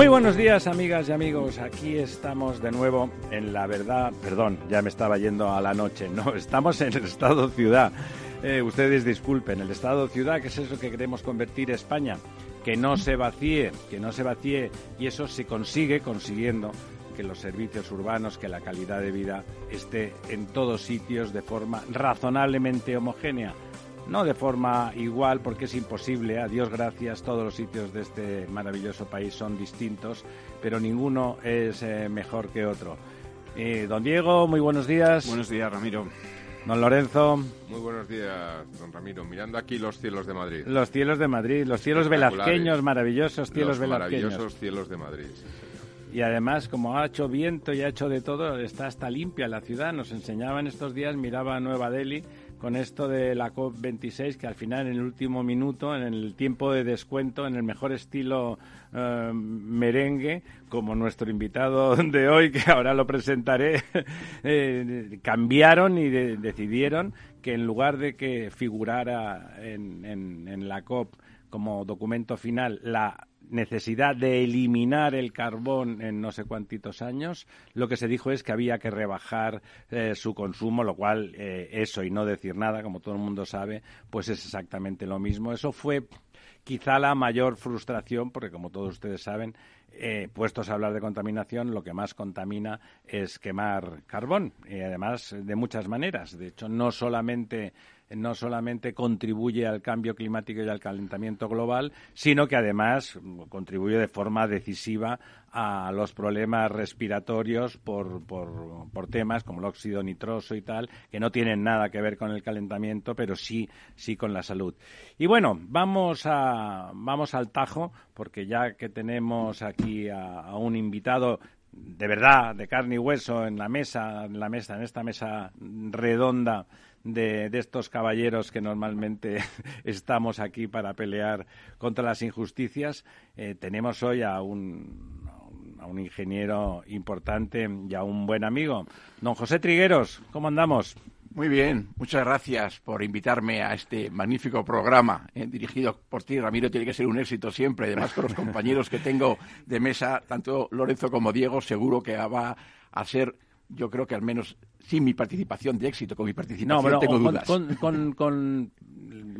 Muy buenos días, amigas y amigos. Aquí estamos de nuevo en la verdad. Perdón, ya me estaba yendo a la noche. No, estamos en el Estado Ciudad. Eh, ustedes disculpen, el Estado Ciudad, que es eso que queremos convertir España. Que no se vacíe, que no se vacíe. Y eso se consigue consiguiendo que los servicios urbanos, que la calidad de vida esté en todos sitios de forma razonablemente homogénea no de forma igual porque es imposible, a Dios gracias, todos los sitios de este maravilloso país son distintos, pero ninguno es eh, mejor que otro. Eh, don Diego, muy buenos días. Buenos días, Ramiro. Don Lorenzo. Muy buenos días, don Ramiro. Mirando aquí los cielos de Madrid. Los cielos de Madrid, los cielos velazqueños, maravillosos cielos los Maravillosos cielos de Madrid. y además, como ha hecho viento y ha hecho de todo, está hasta limpia la ciudad. Nos enseñaban estos días, miraba a Nueva Delhi con esto de la COP26, que al final, en el último minuto, en el tiempo de descuento, en el mejor estilo eh, merengue, como nuestro invitado de hoy, que ahora lo presentaré, eh, cambiaron y decidieron que en lugar de que figurara en, en la COP como documento final la necesidad de eliminar el carbón en no sé cuántitos años, lo que se dijo es que había que rebajar eh, su consumo, lo cual eh, eso y no decir nada, como todo el mundo sabe, pues es exactamente lo mismo. Eso fue quizá la mayor frustración, porque como todos ustedes saben, eh, puestos a hablar de contaminación, lo que más contamina es quemar carbón, y además de muchas maneras. De hecho, no solamente no solamente contribuye al cambio climático y al calentamiento global, sino que además contribuye de forma decisiva a los problemas respiratorios por, por, temas como el óxido nitroso y tal, que no tienen nada que ver con el calentamiento, pero sí, sí con la salud. Y bueno, vamos, a, vamos al tajo, porque ya que tenemos aquí a un invitado de verdad, de carne y hueso en la mesa, en la mesa, en esta mesa redonda de, estos caballeros que normalmente estamos aquí para pelear contra las injusticias. Eh, tenemos hoy a un, a un ingeniero importante y a un buen amigo. Don José Trigueros, ¿cómo andamos? Muy bien, muchas gracias por invitarme a este magnífico programa eh, dirigido por ti, Ramiro. Tiene que ser un éxito siempre. Además, con los compañeros que tengo de mesa, tanto Lorenzo como Diego, seguro que va a ser, yo creo que al menos sin mi participación de éxito, con mi participación tengo dudas. con,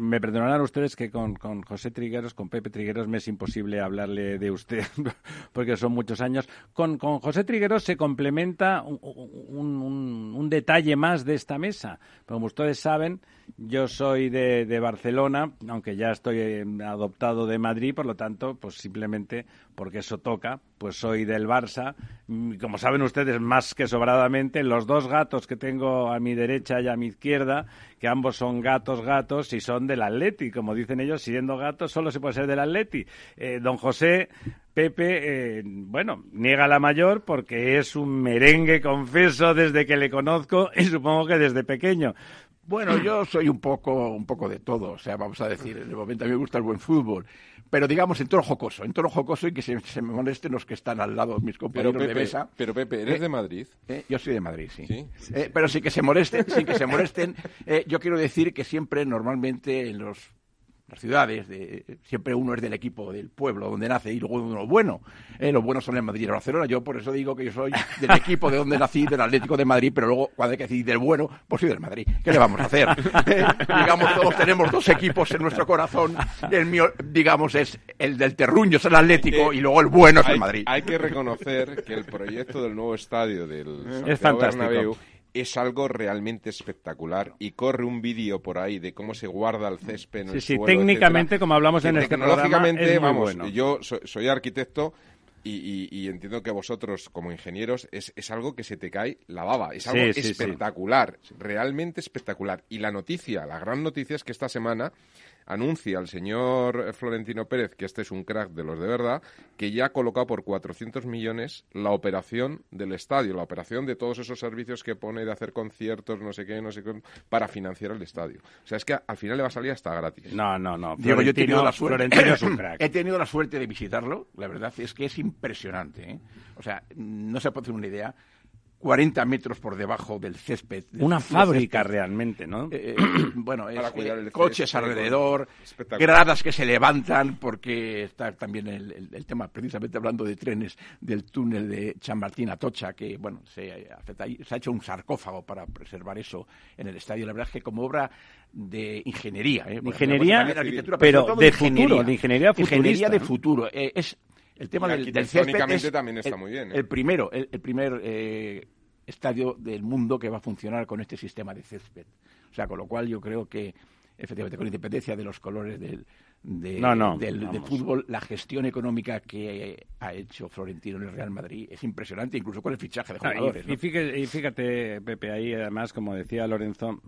me perdonarán ustedes que con, José Trigueros, con Pepe Trigueros, me es imposible hablarle de usted, porque son muchos años. Con, José Trigueros se complementa un, detalle más de esta mesa. Como ustedes saben, yo soy de, Barcelona, aunque ya estoy eh, adoptado de Madrid, por lo tanto, pues simplemente porque eso toca, pues soy del Barça. Mm, como saben ustedes más que sobradamente, los dos gatos que tengo a mi derecha y a mi izquierda, que ambos son gatos, gatos, y son del Atleti, como dicen ellos, siendo gatos solo se puede ser del Atleti. Eh, don José Pepe, eh, bueno, niega la mayor porque es un merengue, confeso, desde que le conozco y supongo que desde pequeño. Bueno, yo soy un poco, un poco de todo, o sea, vamos a decir, en el momento a mí me gusta el buen fútbol, pero digamos en tono jocoso, en tono jocoso y que se, me molesten los que están al lado, mis compañeros de mesa. Pero Pepe, ¿eres eh, de Madrid? Eh, yo soy de Madrid, sí. pero sin que se molesten, sin que se molesten, yo quiero decir que siempre, normalmente, en los las ciudades, de, siempre uno es del equipo del pueblo donde nace y luego uno bueno. Eh, los buenos son el Madrid y el Barcelona. Yo por eso digo que yo soy del equipo de donde nací, del Atlético de Madrid, pero luego cuando hay que decir del bueno, pues soy del Madrid. ¿Qué le vamos a hacer? Eh, digamos, todos tenemos dos equipos en nuestro corazón. El mío, digamos, es el del terruño, es el Atlético, y luego el bueno es el Madrid. Hay que reconocer que el proyecto del nuevo estadio del es fantástico. Bernabéu es algo realmente espectacular y corre un vídeo por ahí de cómo se guarda el césped en sí, el sí, técnicamente, como hablamos en este programa, es vamos, bueno. yo soy, arquitecto y, entiendo que vosotros, como ingenieros, es, es, algo que se te cae la baba. Es algo espectacular, realmente espectacular. Y la noticia, la gran noticia es que esta semana anuncia al señor Florentino Pérez, que este es un crack de los de verdad, que ya ha colocado por 400 millones la operación del estadio, la operación de todos esos servicios que pone de hacer conciertos, no sé qué, no sé qué, para financiar el estadio. O sea, es que al final le va a salir hasta gratis. No, no, no. Diego, yo he tenido la suerte. Florentino es un crack. He tenido la suerte de visitarlo. La verdad es que es impresionante. ¿eh? O sea, no se puede hacer una idea 40 metros por debajo del césped. Una fábrica realmente, ¿no? Eh, eh, bueno, es, eh, coches alrededor, gradas que se levantan, porque está también el, tema, precisamente hablando de trenes, del túnel de Chamartín a Tocha, que, bueno, se, se ha hecho un sarcófago para preservar eso en el estadio. La verdad es que como obra de ingeniería. ingeniería, pero, de, futuro, de ingeniería Ingeniería de futuro. es el tema del, césped también está el, muy bien. ¿eh? El primero, el, primer eh, estadio del mundo que va a funcionar con este sistema de césped. O sea, con lo cual yo creo que, efectivamente, con independencia de los colores del, del, fútbol, la gestión económica que ha hecho Florentino en el Real Madrid es impresionante, incluso con el fichaje de jugadores. y, fíjate, y, fíjate, Pepe, ahí además, como decía Lorenzo,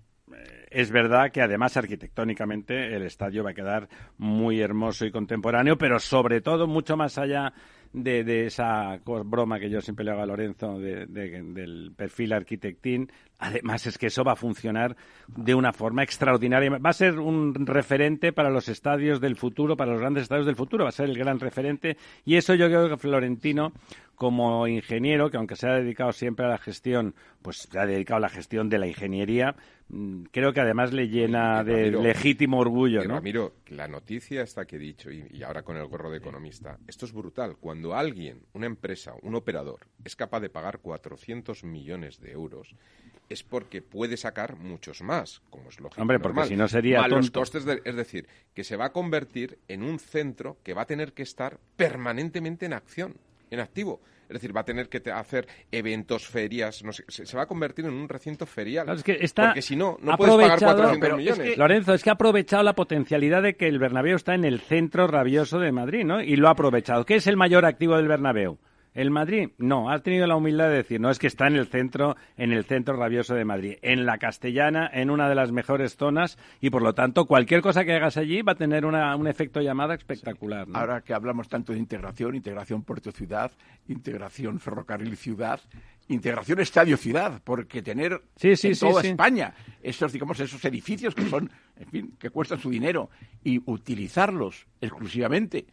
es verdad que además arquitectónicamente el estadio va a quedar muy hermoso y contemporáneo, pero sobre todo mucho más allá de, esa broma que yo siempre le hago a Lorenzo del perfil arquitectín. Además es que eso va a funcionar de una forma extraordinaria. Va a ser un referente para los estadios del futuro, para los grandes estadios del futuro. Va a ser el gran referente. Y eso yo creo que Florentino como ingeniero, que aunque se ha dedicado siempre a la gestión, pues se ha dedicado a la gestión de la ingeniería, mm, creo que además le llena de legítimo orgullo. ¿no? Ramiro, la noticia está que he dicho, y, ahora con el gorro de economista, esto es brutal. Cuando alguien, una empresa, un operador, es capaz de pagar 400 millones de euros, es porque puede sacar muchos más, como es lógico. Hombre, porque si no sería los costes, es decir, que se va a convertir en un centro que va a tener que estar permanentemente en acción, en activo. Es decir, va a tener que hacer eventos, ferias, no sé, se, va a convertir en un recinto ferial. porque si no, no puedes pagar 400 millones. Lorenzo, es que ha aprovechado la potencialidad de que el Bernabéu está en el centro rabioso de Madrid, ¿no? Y lo ha aprovechado. ¿Qué es el mayor activo del Bernabéu? ¿El Madrid? No, ha tenido la humildad de decir, no es que está en el centro, en el centro rabioso de Madrid, en la Castellana, en una de las mejores zonas, y por lo tanto, cualquier cosa que hagas allí va a tener un efecto llamada espectacular. Ahora que hablamos tanto de integración, integración puerto-ciudad, integración ferrocarril-ciudad, integración estadio-ciudad, porque tener en toda España esos, digamos, esos edificios que son, en fin, que cuestan su dinero, y utilizarlos exclusivamente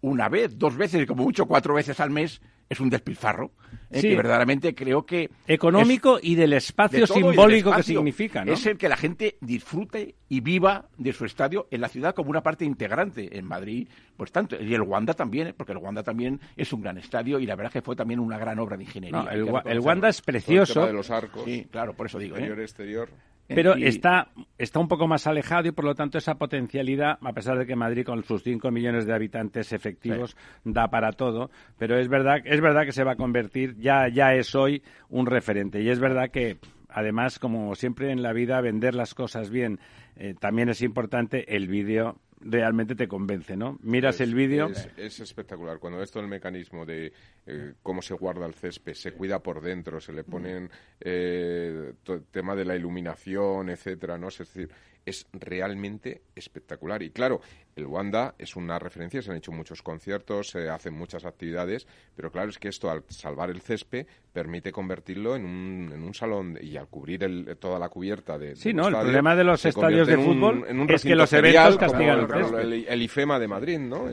una vez, dos veces, como mucho cuatro veces al mes, es un despilfarro, ¿eh? que verdaderamente creo que... Económico y del espacio simbólico que significa, ¿no? Es el que la gente disfrute y viva de su estadio en la ciudad como una parte integrante. En Madrid, pues tanto. Y el Wanda también, ¿eh? porque el Wanda también es un gran estadio y la verdad que fue también una gran obra de ingeniería. el, Wanda es precioso. de los arcos. Sí, claro, por eso digo. Interior, exterior. Pero está, está un poco más alejado y por lo tanto esa potencialidad, a pesar de que Madrid con sus 5 millones de habitantes efectivos da para todo, pero es verdad, es verdad que se va a convertir, ya, ya es hoy un referente. Y es verdad que además, como siempre en la vida, vender las cosas bien eh, también es importante. El vídeo realmente te convence, ¿no? Miras el vídeo. Es, espectacular. Cuando ves todo el mecanismo de eh, cómo se guarda el césped, se cuida por dentro, se le ponen eh, el tema de la iluminación, etcétera, ¿no? Es decir, es realmente espectacular. Y claro, el Wanda es una referencia, se han hecho muchos conciertos, se hacen muchas actividades, pero claro, es que esto al salvar el césped permite convertirlo en un, en un salón y al cubrir el, toda la cubierta de... Sí, no, el problema de los estadios de fútbol es que los eventos castigan el, el, IFEMA de Madrid, ¿no?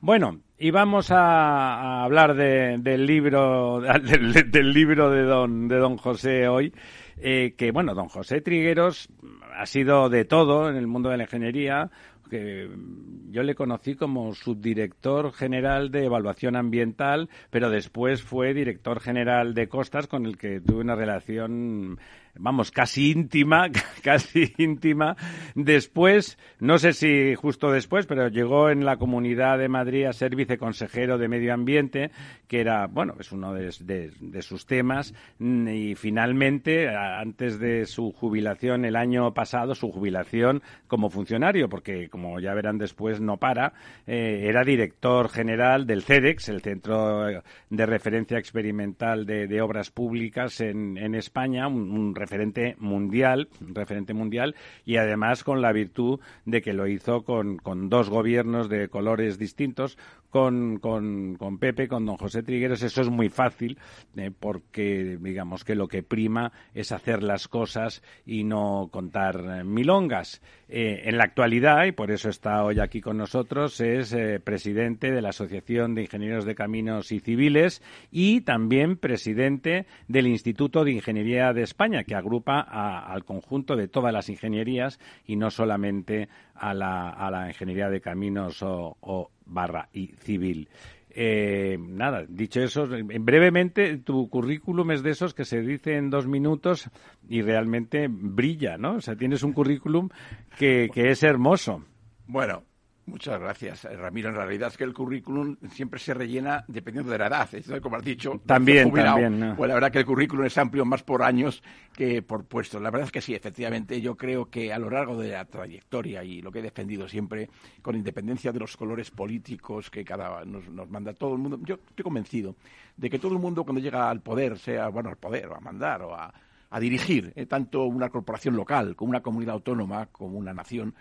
Bueno, y vamos a, hablar del libro del, libro de don, de don José hoy. Eh, que bueno, don José Trigueros ha sido de todo en el mundo de la ingeniería, que yo le conocí como subdirector general de evaluación ambiental, pero después fue director general de costas con el que tuve una relación vamos, casi íntima, casi íntima. Después, no sé si justo después, pero llegó en la Comunidad de Madrid a ser viceconsejero de Medio Ambiente, que era, bueno, es uno de, sus temas. Y finalmente, antes de su jubilación el año pasado, su jubilación como funcionario, porque como ya verán después, no para, eh, era director general del CEDEX, el Centro de Referencia Experimental de, Obras Públicas en, España, un referente mundial, referente mundial, y además con la virtud de que lo hizo con, con dos gobiernos de colores distintos, con, con, con, Pepe, con don José Trigueros, eso es muy fácil, eh, porque digamos que lo que prima es hacer las cosas y no contar eh, milongas. Eh, en la actualidad, y por eso está hoy aquí con nosotros, es presidente de la Asociación de Ingenieros de Caminos y Civiles y también presidente del Instituto de Ingeniería de España, que agrupa al conjunto de todas las ingenierías y no solamente a la, a la ingeniería de caminos o, barra y civil. Eh, nada, dicho eso, brevemente, tu currículum es de esos que se dice en dos minutos y realmente brilla, ¿no? O sea, tienes un currículum que, que es hermoso. Bueno, Muchas gracias, eh, Ramiro. En realidad es que el currículum siempre se rellena dependiendo de la edad. como has dicho, también, también. Pues la verdad que el currículum es amplio más por años que por puestos. La verdad es que sí, efectivamente, yo creo que a lo largo de la trayectoria y lo que he defendido siempre, con independencia de los colores políticos que cada nos, nos manda todo el mundo, yo estoy convencido de que todo el mundo cuando llega al poder, sea bueno al poder o a mandar o a, dirigir eh, tanto una corporación local como una comunidad autónoma como una nación,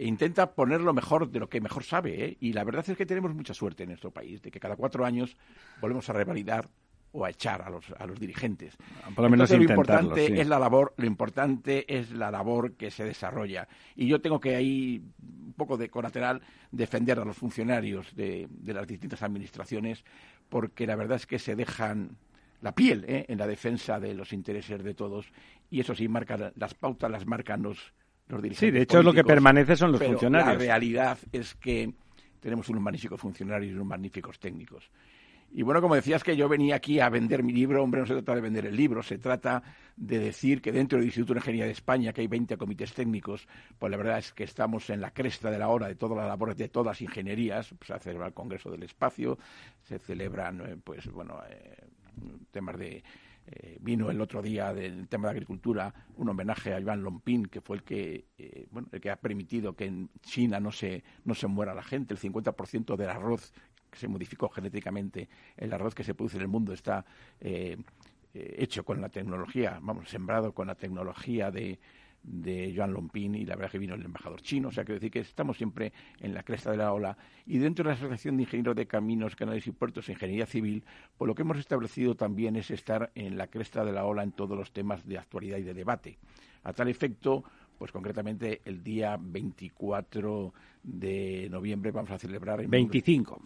e intenta poner lo mejor de lo que mejor sabe. ¿eh? Y la verdad es que tenemos mucha suerte en nuestro país, de que cada cuatro años volvemos a revalidar o a echar a los, a los dirigentes. Por lo menos lo importante es la labor, lo importante es la labor que se desarrolla. Y yo tengo que ahí un poco de colateral defender a los funcionarios de, de las distintas administraciones, porque la verdad es que se dejan la piel ¿eh? en la defensa de los intereses de todos y eso sí marca las pautas las marcan los Sí, de hecho lo que permanece son los funcionarios. La realidad es que tenemos unos magníficos funcionarios y unos magníficos técnicos. Y bueno, como decías que yo venía aquí a vender mi libro, hombre, no se trata de vender el libro, se trata de decir que dentro del Instituto de Ingeniería de España, que hay 20 comités técnicos, pues la verdad es que estamos en la cresta de la hora de todas las labores de todas las ingenierías, se celebra el Congreso del Espacio, se celebran, eh, pues bueno, eh, temas de eh, vino el otro día del tema de agricultura un homenaje a Iván Lompín, que fue el que, eh, bueno, el que ha permitido que en China no se, no se muera la gente. El 50% del arroz que se modificó genéticamente, el arroz que se produce en el mundo está eh, hecho con la tecnología, vamos, sembrado con la tecnología de, de Joan Lompín y la verdad que vino el embajador chino. O sea, quiero decir que estamos siempre en la cresta de la ola. Y dentro de la Asociación de Ingenieros de Caminos, Canales y Puertos e Ingeniería Civil, pues lo que hemos establecido también es estar en la cresta de la ola en todos los temas de actualidad y de debate. A tal efecto, pues concretamente el día 24 de noviembre vamos a celebrar... En 25.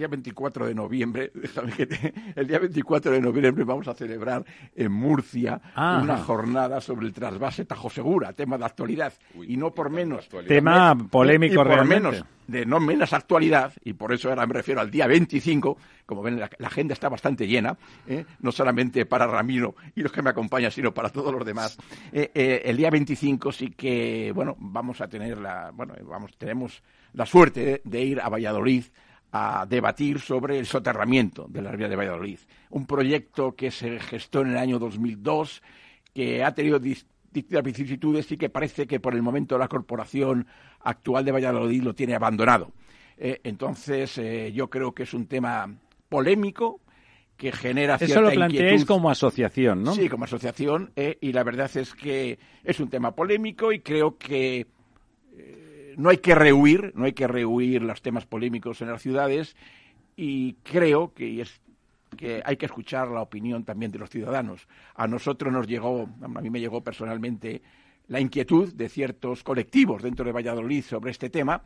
Día 24 de noviembre, el día 24 de noviembre vamos a celebrar en Murcia una jornada sobre el trasvase Tajo Segura, tema de actualidad, y no por menos. Tema polémico y, por menos, de no menos actualidad, y por eso ahora me refiero al día 25, como ven, la, agenda está bastante llena, ¿eh? no solamente para Ramiro y los que me acompañan, sino para todos los demás. Eh, eh, el día 25 sí que, bueno, vamos a tener la, bueno, vamos, tenemos la suerte de ir a Valladolid a debatir sobre el soterramiento de la vías de Valladolid. Un proyecto que se gestó en el año 2002, que ha tenido distintas vicisitudes y que parece que por el momento la corporación actual de Valladolid lo tiene abandonado. Eh, entonces, eh, yo creo que es un tema polémico que genera cierta Eso lo planteáis como asociación, ¿no? Sí, como asociación, eh, y la verdad es que es un tema polémico y creo que no hay que rehuir, no hay que rehuir los temas polémicos en las ciudades y creo que es que hay que escuchar la opinión también de los ciudadanos. A nosotros nos llegó, a mí me llegó personalmente la inquietud de ciertos colectivos dentro de Valladolid sobre este tema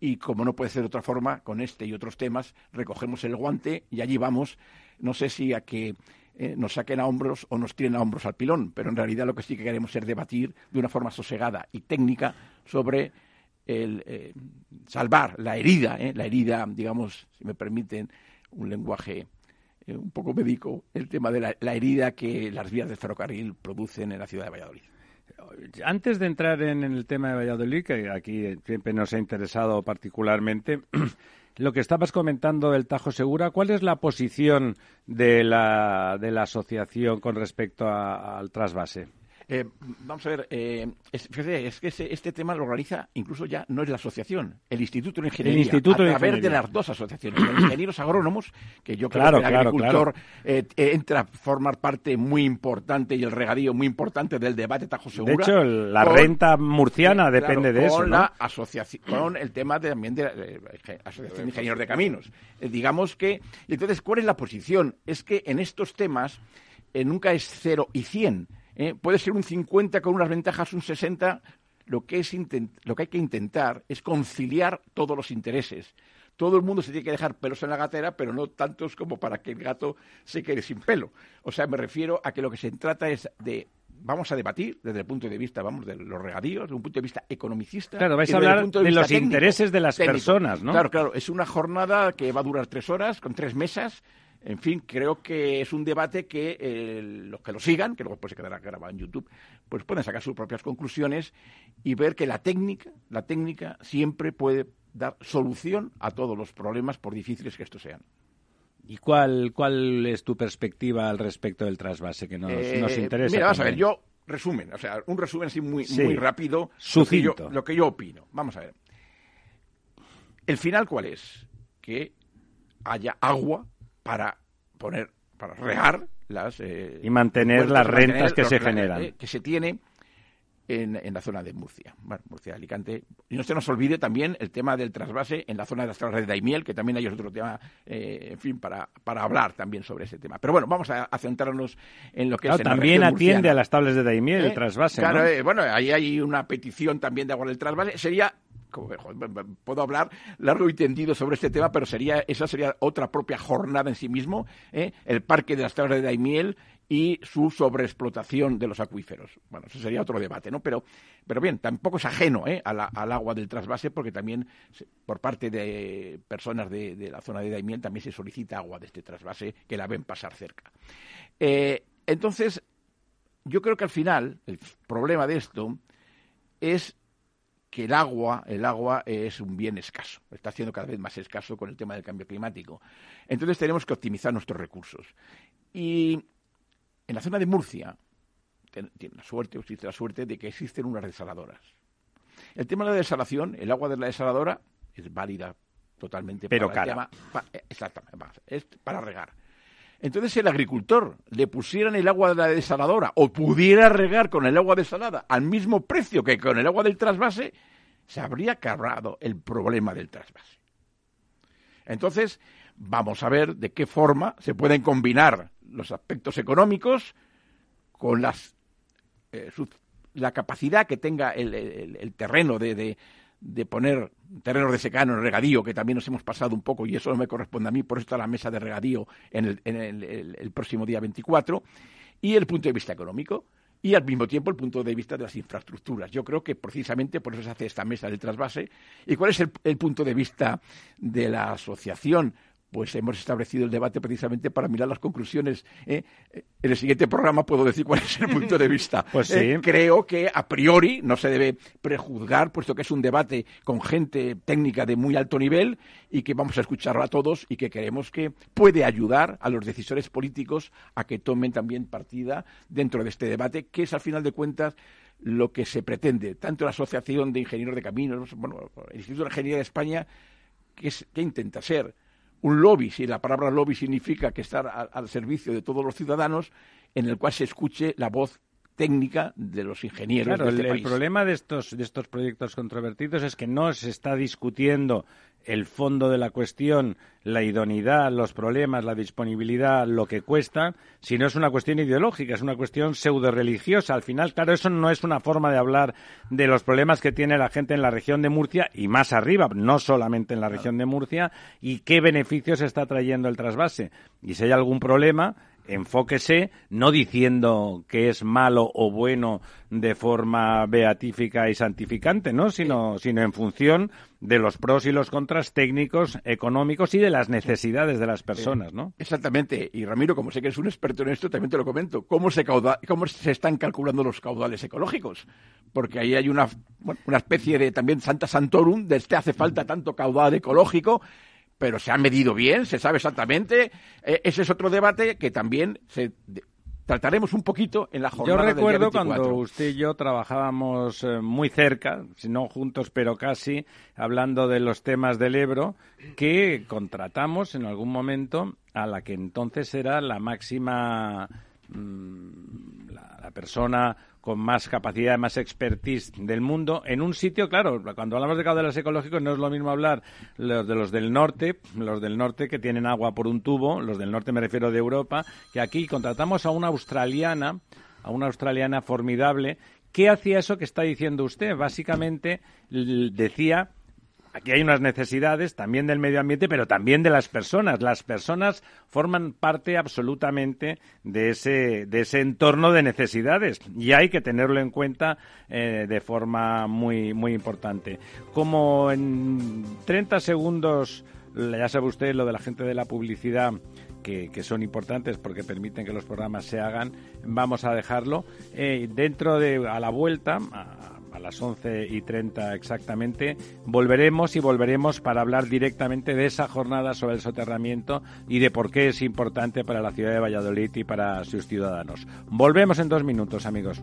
y como no puede ser de otra forma, con este y otros temas recogemos el guante y allí vamos, no sé si a que eh, nos saquen a hombros o nos tiren a hombros al pilón, pero en realidad lo que sí que queremos es debatir de una forma sosegada y técnica sobre el eh, salvar la herida, eh, la herida, digamos, si me permiten un lenguaje eh, un poco médico, el tema de la, herida que las vías de ferrocarril producen en la ciudad de Valladolid. Antes de entrar en, el tema de Valladolid, que aquí siempre nos ha interesado particularmente, lo que estabas comentando del Tajo Segura, ¿cuál es la posición de la, de la asociación con respecto al trasvase? Eh, vamos a ver, eh, es, que este tema lo realiza incluso ya no es la asociación, el Instituto de Ingeniería. El Instituto a través de, las dos asociaciones, los ingenieros agrónomos, que yo creo que el agricultor eh, entra a formar parte muy importante y el regadío muy importante del debate Tajo Segura. De hecho, la renta murciana depende de eso. Con la asociación, con el tema de, también de la Asociación de Ingenieros de Caminos. digamos que, entonces, ¿cuál es la posición? Es que en estos temas nunca es cero y cien ¿eh? puede ser un 50 con unas ventajas, un 60. Lo que, es lo que hay que intentar es conciliar todos los intereses. Todo el mundo se tiene que dejar pelos en la gatera, pero no tantos como para que el gato se quede sin pelo. O sea, me refiero a que lo que se trata es de vamos a debatir desde el punto de vista, vamos, de los regadíos, desde un punto de vista economicista. Claro, vais a hablar de, los intereses de las personas, ¿no? Claro, claro. Es una jornada que va a durar tres horas, con tres mesas, en fin, creo que es un debate que eh, los que lo sigan, que luego pues se quedará grabado en YouTube, pues pueden sacar sus propias conclusiones y ver que la técnica, la técnica siempre puede dar solución a todos los problemas, por difíciles que estos sean. ¿Y cuál, cuál es tu perspectiva al respecto del trasvase que nos, eh, interesa? Mira, vamos a ver, yo resumen, o sea, un resumen así muy, muy rápido. Sucinto. lo que yo opino. Vamos a ver. ¿El final cuál es? Que haya agua para poner, para regar las... Eh, y mantener las rentas que se generan. Eh, que se tiene en, en, la zona de Murcia. Bueno, Murcia, Alicante. Y no se nos olvide también el tema del trasvase en la zona de las tablas de Daimiel, que también hay otro tema, eh, en fin, para, para hablar también sobre ese tema. Pero bueno, vamos a, centrarnos en lo que es... también atiende a las tablas de Daimiel el trasvase, Claro, bueno, ahí hay una petición también de agua del trasvase. Sería puedo hablar largo y tendido sobre este tema, pero sería esa sería otra propia jornada en sí mismo, ¿eh? el parque de las tablas de Daimiel y su sobreexplotación de los acuíferos. Bueno, eso sería otro debate, ¿no? Pero, pero bien, tampoco es ajeno ¿eh? al agua del trasvase, porque también por parte de personas de, la zona de Daimiel también se solicita agua de este trasvase que la ven pasar cerca. Eh, entonces, yo creo que al final el problema de esto es que el agua, el agua es un bien escaso, está siendo cada vez más escaso con el tema del cambio climático. Entonces tenemos que optimizar nuestros recursos. Y en la zona de Murcia tiene la suerte, existe la suerte de que existen unas desaladoras. El tema de la desalación, el agua de la desaladora es válida totalmente Pero para el tema, exactamente, es para regar. Entonces, el agricultor le pusieran el agua de la desaladora o pudiera regar con el agua desalada al mismo precio que con el agua del trasvase, se habría cargado el problema del trasvase. Entonces, vamos a ver de qué forma se pueden combinar los aspectos económicos con las, eh, la capacidad que tenga el, terreno de poner terrenos de secano en regadío, que también nos hemos pasado un poco y eso no me corresponde a mí, por eso está la mesa de regadío en el, en el próximo día 24, y el punto de vista económico y al mismo tiempo el punto de vista de las infraestructuras. Yo creo que precisamente por eso se hace esta mesa del trasvase. ¿Y cuál es el, punto de vista de la asociación? Pues hemos establecido el debate precisamente para mirar las conclusiones. ¿eh? En el siguiente programa puedo decir cuál es el punto de vista. Pues ¿eh? creo que a priori no se debe prejuzgar, puesto que es un debate con gente técnica de muy alto nivel y que vamos a escucharlo a todos y que creemos que puede ayudar a los decisores políticos a que tomen también partida dentro de este debate, que es al final de cuentas lo que se pretende, tanto la Asociación de Ingenieros de Caminos, bueno, el Instituto de Ingeniería de España, que, es, que intenta ser un lobby, si la palabra lobby significa que estar al servicio de todos los ciudadanos, en el cual se escuche la voz técnica de los ingenieros de este el, problema de estos, de estos proyectos controvertidos es que no se está discutiendo el fondo de la cuestión, la idoneidad, los problemas, la disponibilidad, lo que cuesta, sino es una cuestión ideológica, es una cuestión pseudo-religiosa. Al final, claro, eso no es una forma de hablar de los problemas que tiene la gente en la región de Murcia y más arriba, no solamente en la región de Murcia, y qué beneficios está trayendo el trasvase. Y si hay algún problema, enfóquese no diciendo que es malo o bueno de forma beatífica y santificante, ¿no? Sino, sino en función de los pros y los contras técnicos, económicos y de las necesidades de las personas, ¿no? Exactamente. Y Ramiro, como sé que eres un experto en esto, también te lo comento. ¿Cómo se, cómo se están calculando los caudales ecológicos? Porque ahí hay una, una especie de también Santa Santorum, de este hace falta tanto caudal ecológico pero se ha medido bien, se sabe exactamente. Eh, ese es otro debate que también se trataremos un poquito en la jornada. Yo recuerdo cuando usted y yo trabajábamos eh, muy cerca, si no juntos, pero casi, hablando de los temas del Ebro, que contratamos en algún momento a la que entonces era la máxima mm, la, persona con más capacidad, más expertise del mundo, en un sitio, claro, cuando hablamos de caudales ecológicos no es lo mismo hablar los de los del norte, los del norte que tienen agua por un tubo, los del norte me refiero de Europa, que aquí contratamos a una australiana, a una australiana formidable, ¿qué hacía eso que está diciendo usted? Básicamente decía aquí hay unas necesidades también del medio ambiente, pero también de las personas. Las personas forman parte absolutamente de ese, de ese entorno de necesidades y hay que tenerlo en cuenta eh, de forma muy, muy importante. Como en 30 segundos, ya sabe usted lo de la gente de la publicidad. Que, son importantes porque permiten que los programas se hagan, vamos a dejarlo. Eh, dentro de, a la vuelta, las 11 y 30 exactamente, volveremos y volveremos para hablar directamente de esa jornada sobre el soterramiento y de por qué es importante para la ciudad de Valladolid y para sus ciudadanos. Volvemos en dos minutos, amigos.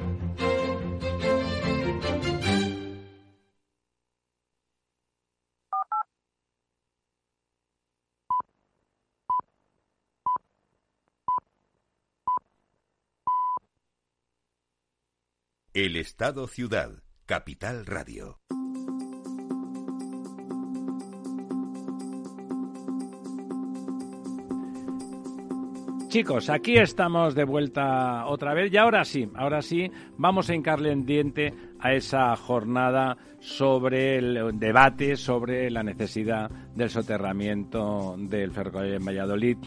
El Estado Ciudad, Capital Radio. Chicos, aquí estamos de vuelta otra vez y ahora sí, ahora sí, vamos a hincarle en diente a esa jornada sobre el debate sobre la necesidad del soterramiento del ferrocarril en Valladolid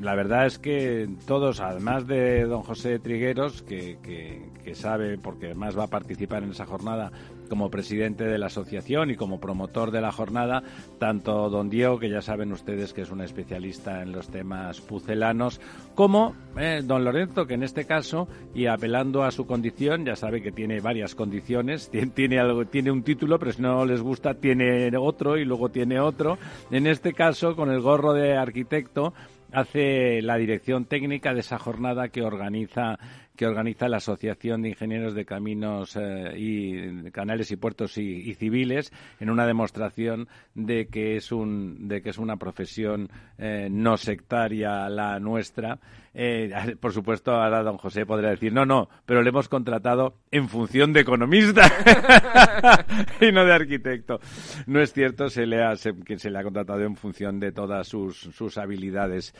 la verdad es que todos, además de don José Trigueros, que, que, sabe, porque además va a participar en esa jornada como presidente de la asociación y como promotor de la jornada, tanto don Diego, que ya saben ustedes que es un especialista en los temas pucelanos, como eh, don Lorenzo, que en este caso, y apelando a su condición, ya sabe que tiene varias condiciones, tiene, algo, tiene un título, pero si no les gusta, tiene otro y luego tiene otro. En este caso, con el gorro de arquitecto, hace la dirección técnica de esa jornada que organiza que organiza la Asociación de Ingenieros de Caminos eh, y Canales y Puertos y, Civiles en una demostración de que es un de que es una profesión eh, no sectaria la nuestra. Eh, por supuesto, ahora don José podría decir no, no, pero le hemos contratado en función de economista y no de arquitecto. No es cierto, se le ha, que se le ha contratado en función de todas sus, sus habilidades.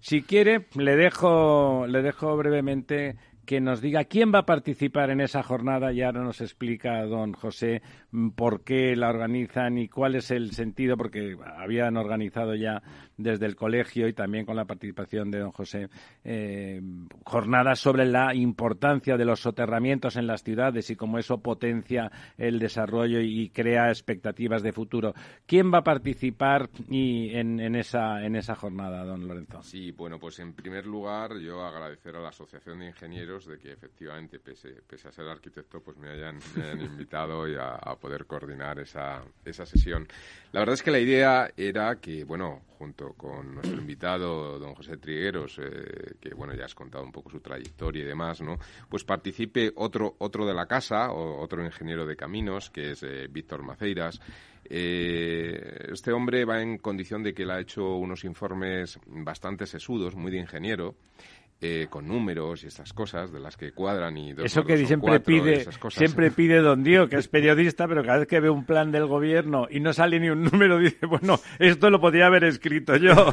si quiere, le dejo le dejo brevemente simplemente que nos diga quién va a participar en esa jornada y ahora nos explica don José mm, por qué la organizan y cuál es el sentido, porque habían organizado ya desde el colegio y también con la participación de don José, eh, jornadas sobre la importancia de los soterramientos en las ciudades y cómo eso potencia el desarrollo y crea expectativas de futuro. ¿Quién va a participar y en, esa, en esa jornada, don Lorenzo? Sí, bueno, pues en primer lugar yo agradecer a la Asociación de Ingenieros de que efectivamente, pese, pese a ser arquitecto, pues me hayan, invitado y a, a, poder coordinar esa, esa sesión. La verdad es que la idea era que, bueno, junto con nuestro invitado, don José Trigueros, eh, que bueno, ya has contado un poco su trayectoria y demás, ¿no? Pues participe otro, otro de la casa, o otro ingeniero de caminos, que es eh, Víctor Maceiras. Eh, este hombre va en condición de que él ha hecho unos informes bastante sesudos, muy de ingeniero, eh, con números y estas cosas de las que cuadran y eso que siempre pide siempre pide don Diego que es periodista pero cada vez que ve un plan del gobierno y no sale ni un número dice bueno esto lo podría haber escrito yo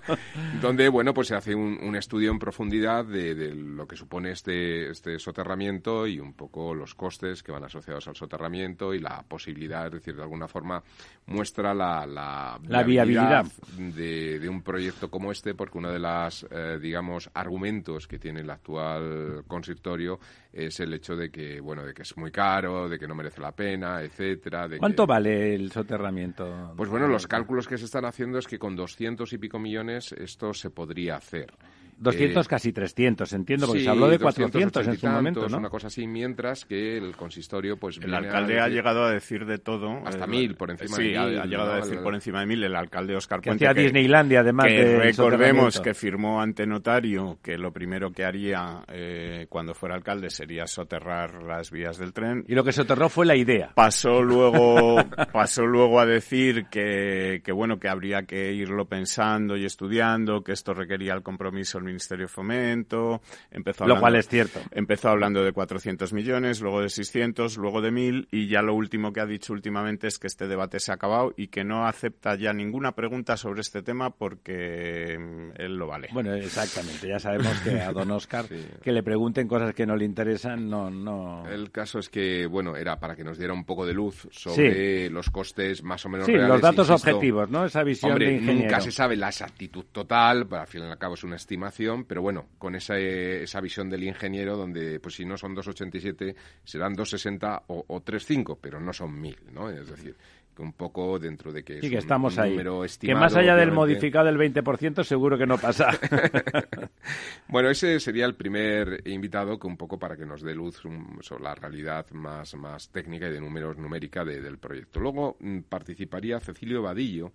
donde bueno pues se hace un, estudio en profundidad de, lo que supone este este soterramiento y un poco los costes que van asociados al soterramiento y la posibilidad es decir de alguna forma muestra la, la, viabilidad, de, un proyecto como este porque una de las eh, digamos argumentos que tiene el actual consistorio es el hecho de que, bueno, de que es muy caro, de que no merece la pena, etcétera. De ¿Cuánto vale el soterramiento? Pues bueno, los cálculos que se están haciendo es que con 200 y pico millones esto se podría hacer. 200, casi 300, entiendo, porque se habló de 400 en su momento, ¿no? una cosa así, mientras que el consistorio, pues... El alcalde ha llegado a decir de todo. Hasta mil, por encima de mil. Sí, ha, llegado a decir por encima de mil el alcalde Oscar Puente. Que Disneylandia, además que recordemos que firmó ante notario que lo primero que haría eh, cuando fuera alcalde sería soterrar las vías del tren. Y lo que soterró fue la idea. Pasó luego, pasó luego a decir que, que, bueno, que habría que irlo pensando y estudiando, que esto requería el compromiso del Ministerio de Fomento, empezó lo cual es cierto. Empezó hablando de 400 millones, luego de 600, luego de 1000 y ya lo último que ha dicho últimamente es que este debate se ha acabado y que no acepta ya ninguna pregunta sobre este tema porque mm, él lo vale. Bueno, exactamente, ya sabemos que a don Oscar que le pregunten cosas que no le interesan, no, no. El caso es que, bueno, era para que nos diera un poco de luz sobre los costes más o menos sí, los datos objetivos, ¿no? Esa visión de ingeniero. nunca se sabe la exactitud total, al fin y al cabo es una estimación, pero bueno, con esa, esa visión del ingeniero donde, pues si no son 2,87, serán 2,60 o, o 3,5, pero no son 1.000, ¿no? Es decir, que un poco dentro de que es que un, estamos ahí. número estimado. Que más allá del modificado del 20% seguro que no pasa. bueno, ese sería el primer invitado que un poco para que nos dé luz sobre la realidad más, más técnica y de números numérica del proyecto. Luego mm, participaría Cecilio Vadillo,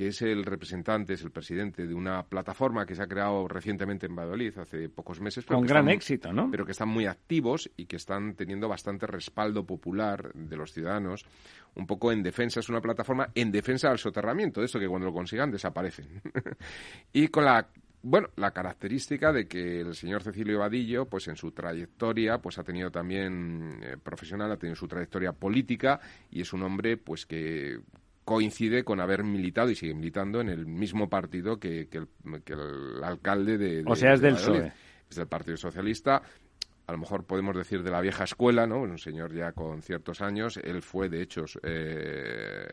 que es el representante, es el presidente de una plataforma que se ha creado recientemente en Valladolid hace pocos meses. Con gran éxito, ¿no? Pero que están muy activos y que están teniendo bastante respaldo popular de los ciudadanos, un poco en defensa, es una plataforma en defensa del soterramiento, de esto que cuando lo consigan desaparecen. y con la bueno, la característica de que el señor Cecilio Vadillo, pues en su trayectoria, pues ha tenido también eh, profesional, ha tenido su trayectoria política y es un hombre, pues que coincide con haber militado y sigue militando en el mismo partido que, el, alcalde de, O sea, es del PSOE. Es del Partido Socialista. A lo mejor podemos decir de la vieja escuela, ¿no? Un señor ya con ciertos años. Él fue, de hecho, eh,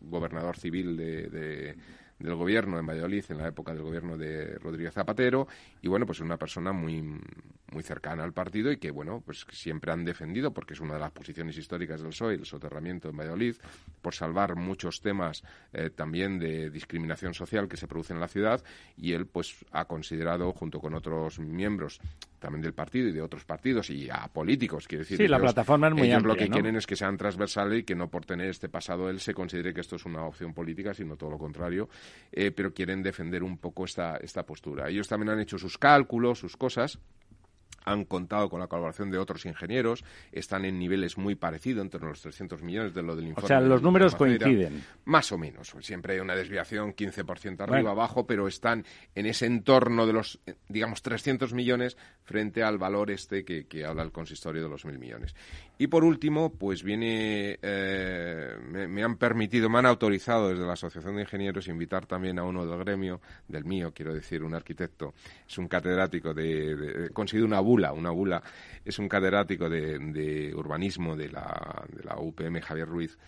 gobernador civil de del gobierno en Valladolid en la época del gobierno de Rodríguez Zapatero y bueno pues es una persona muy muy cercana al partido y que bueno pues siempre han defendido porque es una de las posiciones históricas del PSOE el soterramiento en Valladolid por salvar muchos temas eh, también de discriminación social que se producen en la ciudad y él pues ha considerado junto con otros miembros también del partido y de otros partidos y a políticos, quiero decir. Sí, la plataforma es muy ellos lo que quieren es que sean transversales y que no por tener este pasado él se considere que esto es una opción política, sino todo lo contrario, eh, pero quieren defender un poco esta, esta postura. Ellos también han hecho sus cálculos, sus cosas, han contado con la colaboración de otros ingenieros, están en niveles muy parecidos, entre los 300 millones de lo del informe. O sea, los números coinciden. Más o menos. Siempre hay una desviación 15% arriba, abajo, pero están en ese entorno de los, digamos, 300 millones frente al valor este que, habla el consistorio de los mil millones. Y por último, pues viene, eh, me, han permitido, me han autorizado desde la Asociación de Ingenieros invitar también a uno del gremio, del mío, quiero decir, un arquitecto, es un catedrático de, de, conseguido una una bula, es un catedrático de, urbanismo de la, de la UPM, Javier Ruiz,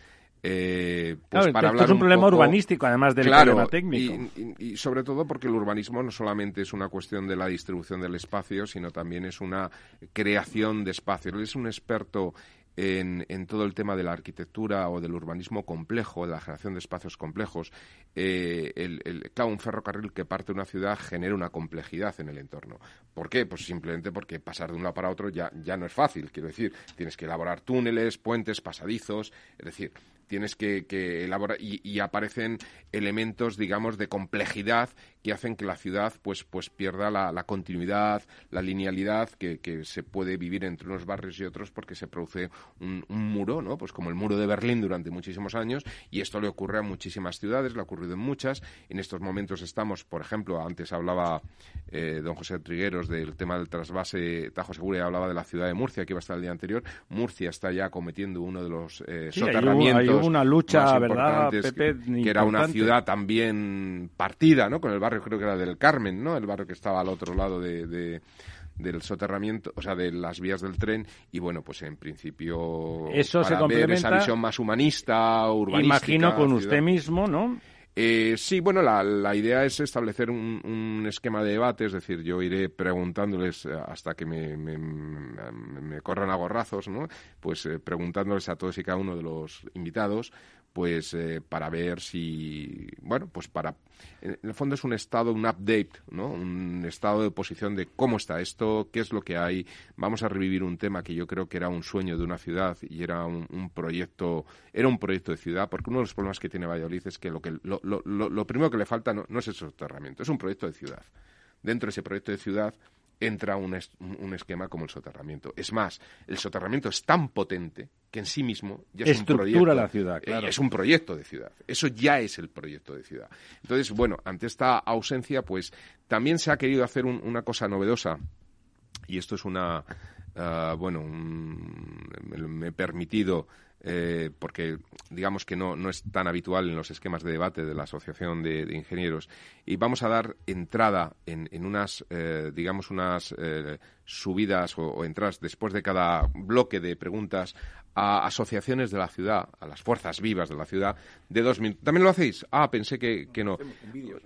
eh, pues para hablar es un, problema urbanístico, además del problema técnico. Y, sobre todo porque el urbanismo no solamente es una cuestión de la distribución del espacio, sino también es una creación de espacios. Él es un experto en, todo el tema de la arquitectura o del urbanismo complejo, de la generación de espacios complejos. Eh, el, un ferrocarril que parte de una ciudad genera una complejidad en el entorno. ¿Por qué? Pues simplemente porque pasar de un lado para otro ya, ya no es fácil. Quiero decir, tienes que elaborar túneles, puentes, pasadizos. Es decir, tienes que, elaborar y, aparecen elementos, digamos, de complejidad que hacen que la ciudad pues, pues pierda la, continuidad, la linealidad que, se puede vivir entre unos barrios y otros porque se produce un, muro, ¿no? Pues como el muro de Berlín durante muchísimos años y esto le ocurre a muchísimas ciudades, le ha ocurrido en muchas. En estos momentos estamos, por ejemplo, antes hablaba eh, don José Trigueros del tema del trasvase Tajo Segura y hablaba de la ciudad de Murcia, que iba a estar el día anterior. Murcia está ya cometiendo uno de los eh, soterramientos una lucha, ¿verdad, que, era una ciudad también partida, ¿no? Con el barrio, creo que era del Carmen, ¿no? El barrio que estaba al otro lado de, del soterramiento, o sea, de las vías del tren y bueno, pues en principio eso se complementa esa visión más humanista, urbanística. Imagino con usted mismo, ¿no? Eh, sí, bueno, la, la, idea es establecer un, esquema de debate, es decir, yo iré preguntándoles eh, hasta que me, me, me corran a gorrazos, ¿no? Pues eh, preguntándoles a todos y cada uno de los invitados, pues eh, para ver si, bueno, pues para, en el fondo es un estado, un update, ¿no? Un estado de posición de cómo está esto, qué es lo que hay. Vamos a revivir un tema que yo creo que era un sueño de una ciudad y era un, proyecto, era un proyecto de ciudad, porque uno de los problemas que tiene Valladolid es que lo que lo, lo, lo, primero que le falta no, no es el soterramiento, es un proyecto de ciudad. Dentro de ese proyecto de ciudad entra un, un, esquema como el soterramiento. Es más, el soterramiento es tan potente que en sí mismo ya es un proyecto. la ciudad, eh, Es un proyecto de ciudad. Eso ya es el proyecto de ciudad. Entonces, bueno, ante esta ausencia, pues también se ha querido hacer una cosa novedosa y esto es una, uh, bueno, me he permitido eh, porque digamos que no, no, es tan habitual en los esquemas de debate de la Asociación de, Ingenieros. Y vamos a dar entrada en, en unas, eh, digamos, unas eh, subidas o, entradas después de cada bloque de preguntas a asociaciones de la ciudad, a las fuerzas vivas de la ciudad, de dos minutos. ¿También lo hacéis? Ah, pensé que, que no.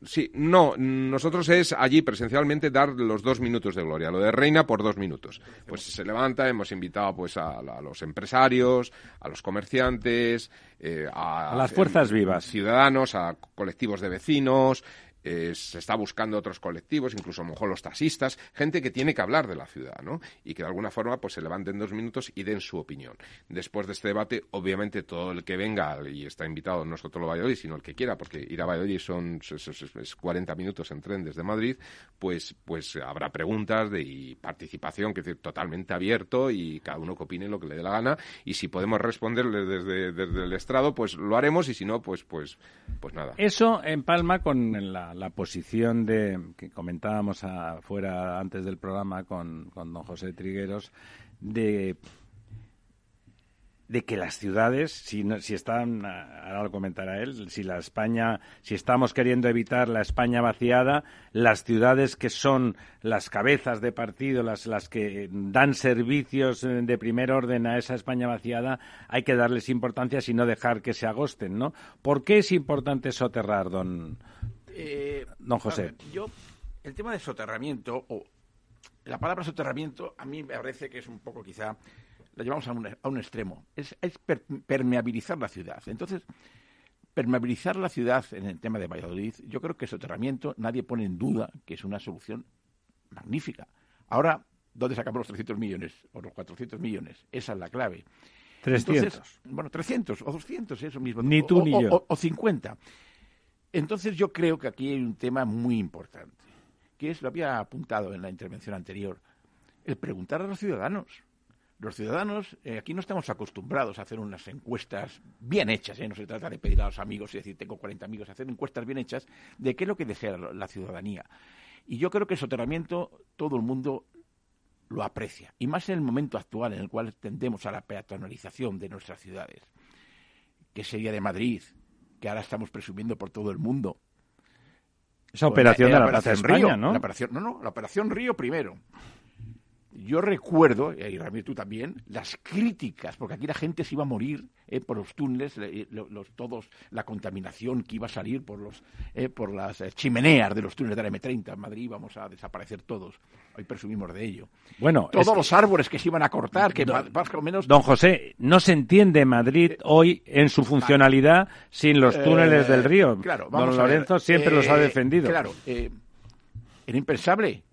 Sí, no, nosotros es allí presencialmente dar los dos minutos de gloria, lo de Reina por dos minutos. Pues se levanta, hemos invitado pues a, los empresarios, a los comerciantes, eh, a, las fuerzas vivas, ciudadanos, a colectivos de vecinos, eh, se está buscando otros colectivos, incluso a lo mejor los taxistas, gente que tiene que hablar de la ciudad, ¿no? Y que de alguna forma pues se levanten dos minutos y den su opinión. Después de este debate, obviamente todo el que venga y está invitado, no solo Valladolid, sino el que quiera, porque ir a Valladolid son es, 40 minutos en tren desde Madrid, pues, pues habrá preguntas de, y participación, que es totalmente abierto y cada uno que opine lo que le dé la gana y si podemos responderle desde, desde el estrado, pues lo haremos y si no, pues, pues, pues nada. Eso en Palma con la la, posición de que comentábamos afuera antes del programa con, con don José Trigueros de de que las ciudades, si, si están, ahora lo comentará él, si la España, si estamos queriendo evitar la España vaciada, las ciudades que son las cabezas de partido, las, las que dan servicios de primer orden a esa España vaciada, hay que darles importancia y no dejar que se agosten, ¿no? ¿Por qué es importante soterrar, don, eh, don José. yo, el tema de soterramiento, o la palabra soterramiento, a mí me parece que es un poco quizá, la llevamos a un, a un extremo, es, permeabilizar la ciudad. Entonces, permeabilizar la ciudad en el tema de Valladolid, yo creo que soterramiento nadie pone en duda que es una solución magnífica. Ahora, ¿dónde sacamos los 300 millones o los 400 millones? Esa es la clave. 300. bueno, 300 o 200, eso mismo. Ni tú ni yo. o 50. Entonces yo creo que aquí hay un tema muy importante, que es, lo había apuntado en la intervención anterior, el preguntar a los ciudadanos. Los ciudadanos, eh, aquí no estamos acostumbrados a hacer unas encuestas bien hechas, ¿eh? no se trata de pedir a los amigos y decir tengo 40 amigos, hacer encuestas bien hechas de qué es lo que desea la ciudadanía. Y yo creo que el soterramiento todo el mundo lo aprecia, y más en el momento actual en el cual tendemos a la peatonalización de nuestras ciudades. ¿Qué sería de Madrid? Que ahora estamos presumiendo por todo el mundo. Esa operación de la, Plaza España, ¿no? La operación, no, no, la operación Río primero yo recuerdo, y Ramiro tú también, las críticas, porque aquí la gente se iba a morir eh, por los túneles, los, todos, la contaminación que iba a salir por, los, eh, por las eh, chimeneas de los túneles de la M30. En Madrid íbamos a desaparecer todos. Hoy presumimos de ello. Bueno, todos los árboles que se iban a cortar, que más, o menos. Don José, no se entiende Madrid hoy en su funcionalidad sin los túneles del río. Claro, Don Lorenzo siempre los ha defendido. Claro, era impensable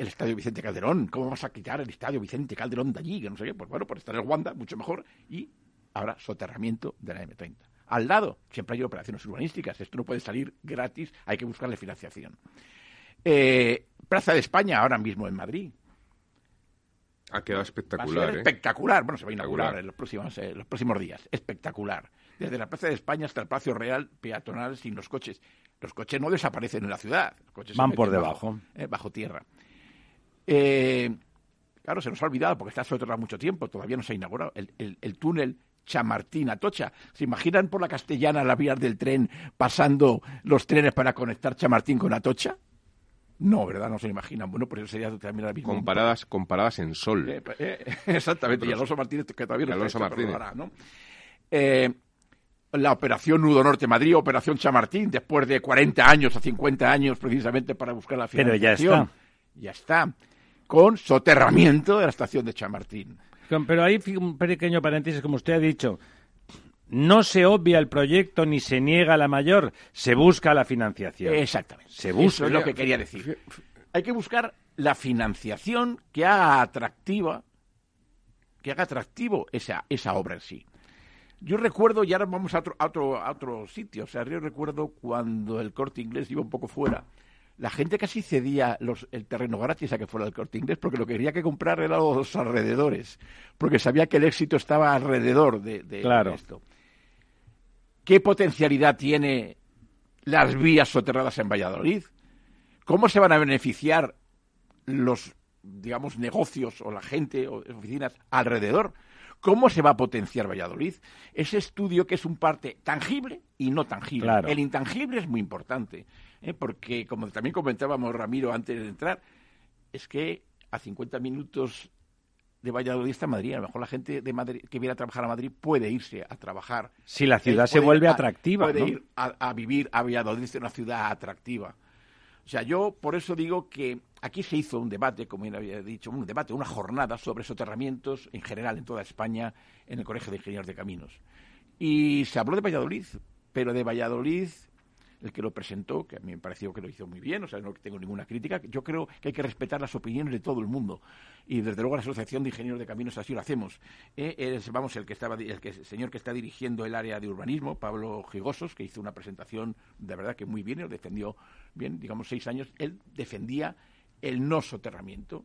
el estadio Vicente Calderón. ¿Cómo vas a quitar el estadio Vicente Calderón de allí? Que no sé qué. Pues bueno, por estar en el Wanda, mucho mejor. Y ahora soterramiento de la M30. Al lado, siempre hay operaciones urbanísticas. Esto no puede salir gratis, hay que buscarle financiación. Eh, Plaza de España, ahora mismo en Madrid. Ha quedado espectacular. ¿eh? Espectacular. Bueno, se va a inaugurar en los próximos, eh, los próximos días. Espectacular. Desde la Plaza de España hasta el Palacio Real, peatonal sin los coches. Los coches no desaparecen en la ciudad. Los coches Van por debajo. bajo tierra. Eh, claro, se nos ha olvidado porque está soterrado mucho tiempo, todavía no se ha inaugurado el, túnel Chamartín-Atocha. ¿Se imaginan por la castellana las vías del tren pasando los trenes para conectar Chamartín con Atocha? No, ¿verdad? No se imaginan. Bueno, pues eso sería también la misma. Comparadas, comparadas en sol. Eh, eh, exactamente. y Alonso Martínez, que todavía no Alonso Martínez. ¿no? la operación Nudo Norte Madrid, operación Chamartín, después de 40 años o 50 años precisamente para buscar la financiación. Pero ya está. Ya está con soterramiento de la estación de Chamartín. Pero ahí un pequeño paréntesis, como usted ha dicho, no se obvia el proyecto ni se niega la mayor, se busca la financiación. Exactamente. Se busca. Eso es lo que quería decir. Hay que buscar la financiación que haga atractiva, que haga atractivo esa, esa obra en sí. Yo recuerdo, y ahora vamos a otro, a otro, a otro sitio, o sea, yo recuerdo cuando el corte inglés iba un poco fuera, la gente casi cedía los, el terreno gratis a que fuera el corte inglés porque lo que quería que comprar era los alrededores, porque sabía que el éxito estaba alrededor de, esto. ¿Qué potencialidad tiene las vías soterradas en Valladolid? ¿Cómo se van a beneficiar los, digamos, negocios o la gente o oficinas alrededor? ¿Cómo se va a potenciar Valladolid? Ese estudio que es un parte tangible y no tangible. El intangible es muy importante. ¿eh? porque como también comentábamos Ramiro antes de entrar, es que a 50 minutos de Valladolid está Madrid. A lo mejor la gente de Madrid que viene a trabajar a Madrid puede irse a trabajar. Si la ciudad se vuelve atractiva. Puede ir a, vivir a Valladolid, es una ciudad atractiva. Sea, yo por eso digo que aquí se hizo un debate, como ya había dicho, un debate, una jornada sobre soterramientos en general en toda España en el Colegio de Ingenieros de Caminos. Y se habló de Valladolid, pero de Valladolid el que lo presentó, que a mí me pareció que lo hizo muy bien, o sea, no tengo ninguna crítica. Yo creo que hay que respetar las opiniones de todo el mundo y desde luego la Asociación de Ingenieros de Caminos así lo hacemos. Eh, vamos, el que estaba, el, señor que está dirigiendo el área de urbanismo, Pablo Gigosos, que hizo una presentación de verdad que muy bien, lo defendió bien, digamos seis años, él defendía el no soterramiento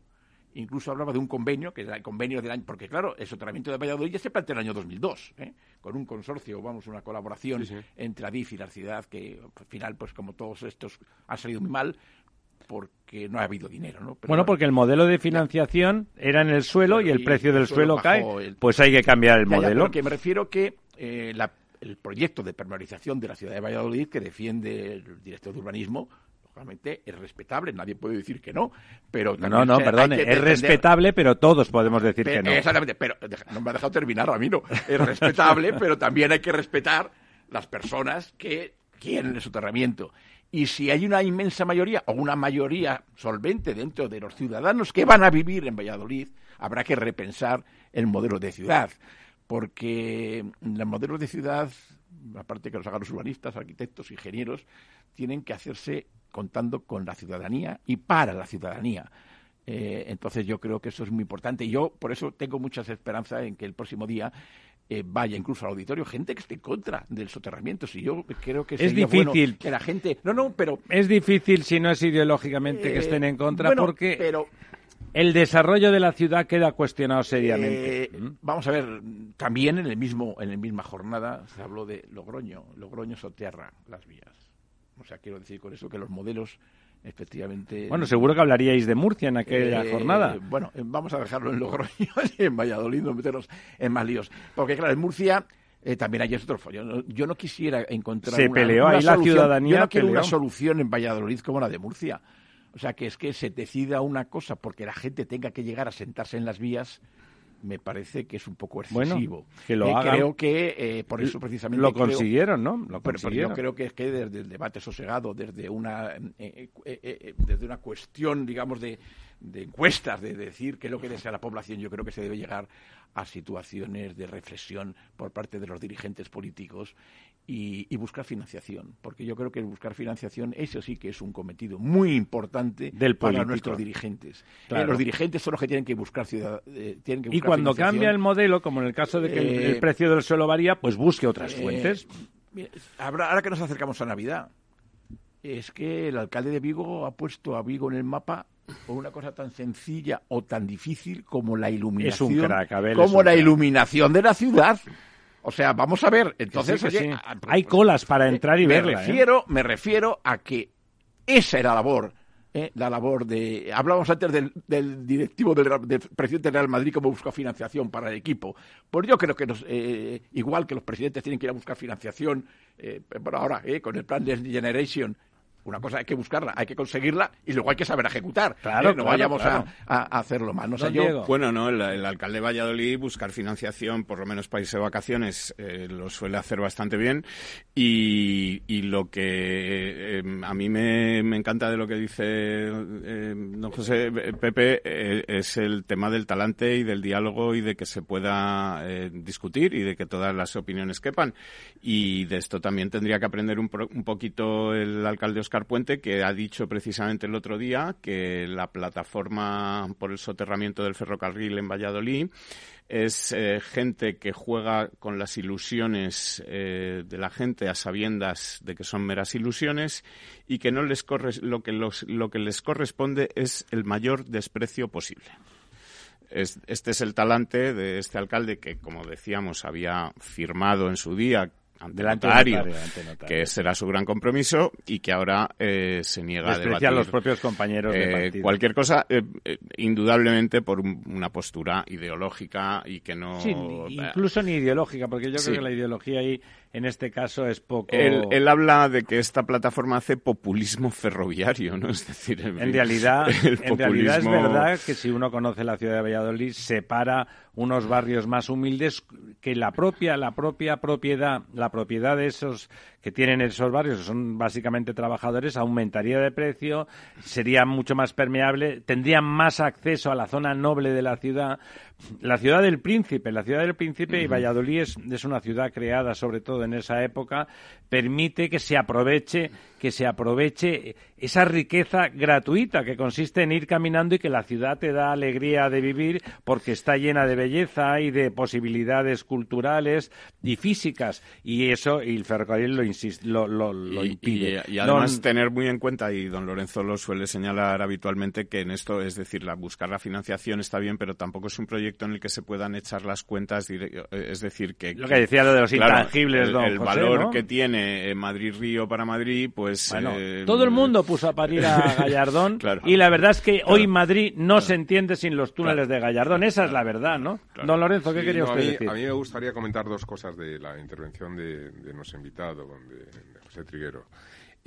incluso hablaba de un convenio, que era el convenio del año, porque claro, el soterramiento de Valladolid ya se planteó en el año 2002, ¿eh? con un consorcio, vamos, una colaboración entre Adif y la ciudad, que al final, pues como todos estos han salido muy mal, porque no ha habido dinero, ¿no? bueno, porque el modelo de financiación era en el suelo y el precio del suelo, cae, pues hay que cambiar el modelo. que me refiero que eh, el proyecto de permeabilización de la ciudad de Valladolid que defiende el director de urbanismo realmente es respetable, nadie puede decir que no, pero... No, no, perdón, es respetable, pero todos podemos decir que no. Exactamente, pero no me ha dejado terminar, no. Es respetable, pero también hay que respetar las personas que quieren el soterramiento. Y si hay una inmensa mayoría o una mayoría solvente dentro de los ciudadanos que van a vivir en Valladolid, habrá que repensar el modelo de ciudad. Porque los modelos de ciudad, aparte que los hagan los urbanistas, arquitectos, ingenieros, tienen que hacerse contando con la ciudadanía y para la ciudadanía. Eh, entonces yo creo que eso es muy importante y yo por eso tengo muchas esperanzas en que el próximo día eh, vaya incluso al auditorio gente que esté en contra del soterramiento. Si yo creo que es difícil que la gente no no pero es difícil si no es ideológicamente que estén en contra porque pero el desarrollo de la ciudad queda cuestionado seriamente. Eh, vamos a ver, también en el mismo en la misma jornada se habló de Logroño. Logroño soterra las vías. O sea, quiero decir con eso que los modelos efectivamente. Bueno, seguro que hablaríais de Murcia en aquella eh, jornada. Bueno, eh, vamos a dejarlo en Logroño y en Valladolid, no meternos en más líos. Porque, claro, en Murcia. Eh, también hay otro follón. Yo no quisiera encontrar Se peleó ahí la ciudadanía. Yo no quiero una solución en Valladolid como la de Murcia. O sea, que es que se decida una cosa porque la gente tenga que llegar a sentarse en las vías me parece que es un poco excesivo. que lo eh, Creo que eh, por eso precisamente... Lo consiguieron, ¿no? Lo pero, yo creo que es que desde el debate sosegado, desde una, eh, desde una cuestión, digamos, de, de encuestas, de decir qué es lo que desea la población, yo creo que se debe llegar a situaciones de reflexión por parte de los dirigentes políticos y, buscar financiación, porque yo creo que buscar financiación, eso sí que es un cometido muy importante Del para nuestros dirigentes. Eh, los dirigentes son los que tienen que buscar ciudad, eh, tienen que Y cuando cambia el modelo, como en el caso de que el, eh, precio del suelo varía, pues busque otras fuentes. ahora que nos acercamos a Navidad, es que el alcalde de Vigo ha puesto a Vigo en el mapa por una cosa tan sencilla o tan difícil como la iluminación, como la iluminación de la ciudad. O sea, vamos a ver. Entonces, hay colas para entrar y me verla. ¿eh? Refiero, Me refiero a que esa era la labor. ¿eh? la labor de. Hablábamos antes del, directivo del, presidente del Real Madrid como busca financiación para el equipo. Pues yo creo que nos, eh, igual que los presidentes tienen que ir a buscar financiación, eh, bueno, ahora con el plan de Generation una cosa hay que buscarla, hay que conseguirla y luego hay que saber ejecutar. Claro, no vayamos A, hacerlo mal. No sé yo. Bueno, no, el, alcalde de Valladolid buscar financiación, por lo menos para irse de vacaciones, eh, lo suele hacer bastante bien. Y, lo que eh, a mí me, encanta de lo que dice eh, don José Pepe es el tema del talante y del diálogo y de que se pueda discutir y de que todas las opiniones quepan. Y de esto también tendría que aprender un, un poquito el alcalde Oscar Puente, que ha dicho precisamente el otro día que la plataforma por el soterramiento del ferrocarril en Valladolid es eh, gente que juega con las ilusiones eh, de la gente a sabiendas de que son meras ilusiones y que no les corre, lo que lo que les corresponde es el mayor desprecio posible. este es el talante de este alcalde que, como decíamos, había firmado en su día ante notario, que será su gran compromiso y que ahora eh, se niega a debatir. los propios compañeros de eh, Cualquier cosa, eh, indudablemente por una postura ideológica y que no... incluso ni ideológica, porque yo creo que la ideología ahí en este caso es poco... Él, habla de que esta plataforma hace populismo ferroviario, ¿no? Es decir, en, realidad, en realidad es verdad que si uno conoce la ciudad de Valladolid, separa unos barrios más humildes que la propia, la propia propiedad, la propiedad de esos que tienen esos barrios, que son básicamente trabajadores, aumentaría de precio, sería mucho más permeable, tendrían más acceso a la zona noble de la ciudad. La ciudad del príncipe, la ciudad del príncipe y Valladolid es, es una ciudad creada sobre todo en esa época, permite que se aproveche que se aproveche esa riqueza gratuita que consiste en ir caminando y que la ciudad te da alegría de vivir porque está llena de belleza y de posibilidades culturales y físicas y eso y el ferrocarril lo, lo, lo, impide. Y, además tener muy en cuenta, y don Lorenzo lo suele señalar habitualmente, que en esto, es decir, la, buscar la financiación está bien, pero tampoco es un proyecto en el que se puedan echar las cuentas, es decir, que... Lo que decía lo de los intangibles, el, el valor que tiene Madrid-Río para Madrid, pues pues, bueno, eh, todo el mundo puso a parir a Gallardón y la verdad es que hoy Madrid no se entiende sin los túneles de Gallardón. Esa es la verdad, ¿no? Don Lorenzo, ¿qué quería usted a mí, decir? A mí me gustaría comentar dos cosas de la intervención de, nuestro invitado, de José Triguero.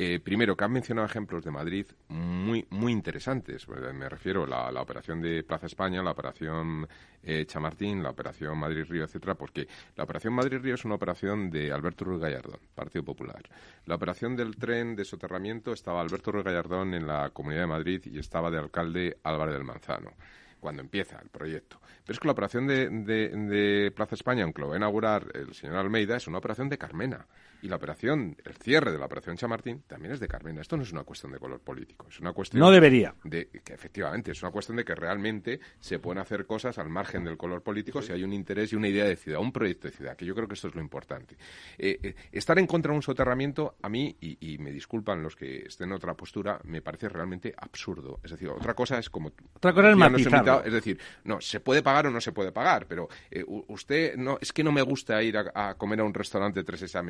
Eh, primero, que han mencionado ejemplos de Madrid muy, muy interesantes. Me refiero a la, operación de Plaza España, la operación eh, Chamartín, la operación Madrid-Río, etcétera, porque la operación Madrid-Río es una operación de Alberto Ruiz Gallardón, Partido Popular. La operación del tren de soterramiento estaba Alberto Ruiz Gallardón en la Comunidad de Madrid y estaba de alcalde Álvarez del Manzano cuando empieza el proyecto. Pero es que la operación de, de, Plaza España, aunque lo va a inaugurar el señor Almeida, es una operación de Carmena. Y la operación, el cierre de la operación Chamartín también es de Carmena. Esto no es una cuestión de color político, es una cuestión... No debería. De, que efectivamente, es una cuestión de que realmente se pueden hacer cosas al margen del color político si hay un interés y una idea de ciudad, un proyecto de ciudad, que yo creo que esto es lo importante. Eh, eh, estar en contra de un soterramiento, a mí, y, me disculpan los que estén en otra postura, me parece realmente absurdo. Es decir, otra cosa es como... Otra cosa es Es decir, no, se puede pagar o no se puede pagar, pero eh, usted, no, es que no me gusta ir a, comer a un restaurante tres esa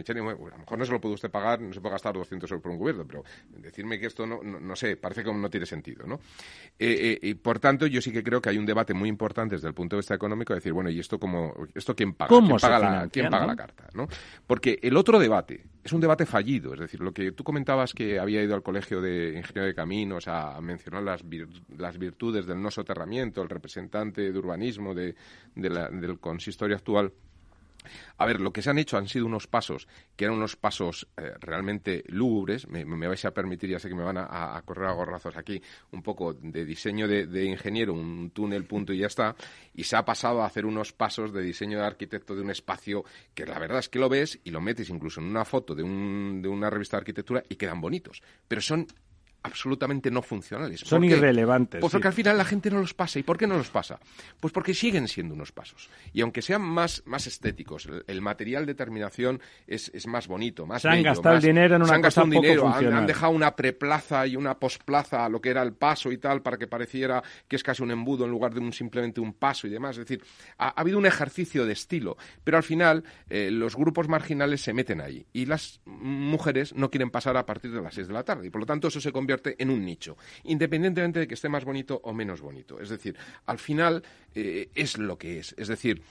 a lo mejor no se lo puede usted pagar, no se puede gastar 200 euros por un cubierto, pero decirme que esto no, no, sé, parece que no tiene sentido, ¿no? Eh, eh, y por tanto, yo sí que creo que hay un debate muy importante desde el punto de vista económico, de decir, bueno, ¿y esto cómo, esto quién paga? ¿Quién paga, la, ¿quién paga la carta? ¿no? Porque el otro debate es un debate fallido, es decir, lo que tú comentabas que había ido al colegio de ingeniero de caminos a mencionar las, las virtudes del no soterramiento, el representante de urbanismo de, del consistorio actual, a ver, lo que se han hecho han sido unos pasos que eran unos pasos eh, realmente lúgubres. Me, vais a permitir, ya sé que me van a, correr a gorrazos aquí, un poco de diseño de, ingeniero, un túnel, punto y ya está. Y se ha pasado a hacer unos pasos de diseño de arquitecto de un espacio que la verdad es que lo ves y lo metes incluso en una foto de, un, de una revista de arquitectura y quedan bonitos. Pero son absolutamente no funcionales. Son irrelevantes. Pues porque al final la gente no los pasa. ¿Y por qué no los pasa? Pues porque siguen siendo unos pasos. Y aunque sean más, más estéticos, el, material de terminación es, es, más bonito, más Se han gastado el dinero en una se han gastado dinero, han, dejado una preplaza y una posplaza a lo que era el paso y tal, para que pareciera que es casi un embudo en lugar de un, simplemente un paso y demás. Es decir, ha, habido un ejercicio de estilo. Pero al final eh, los grupos marginales se meten ahí. Y las mujeres no quieren pasar a partir de las 6 de la tarde. Y por lo tanto eso se convierte en un nicho, independientemente de que esté más bonito o menos bonito. Es decir, al final eh, es lo que es. Es decir,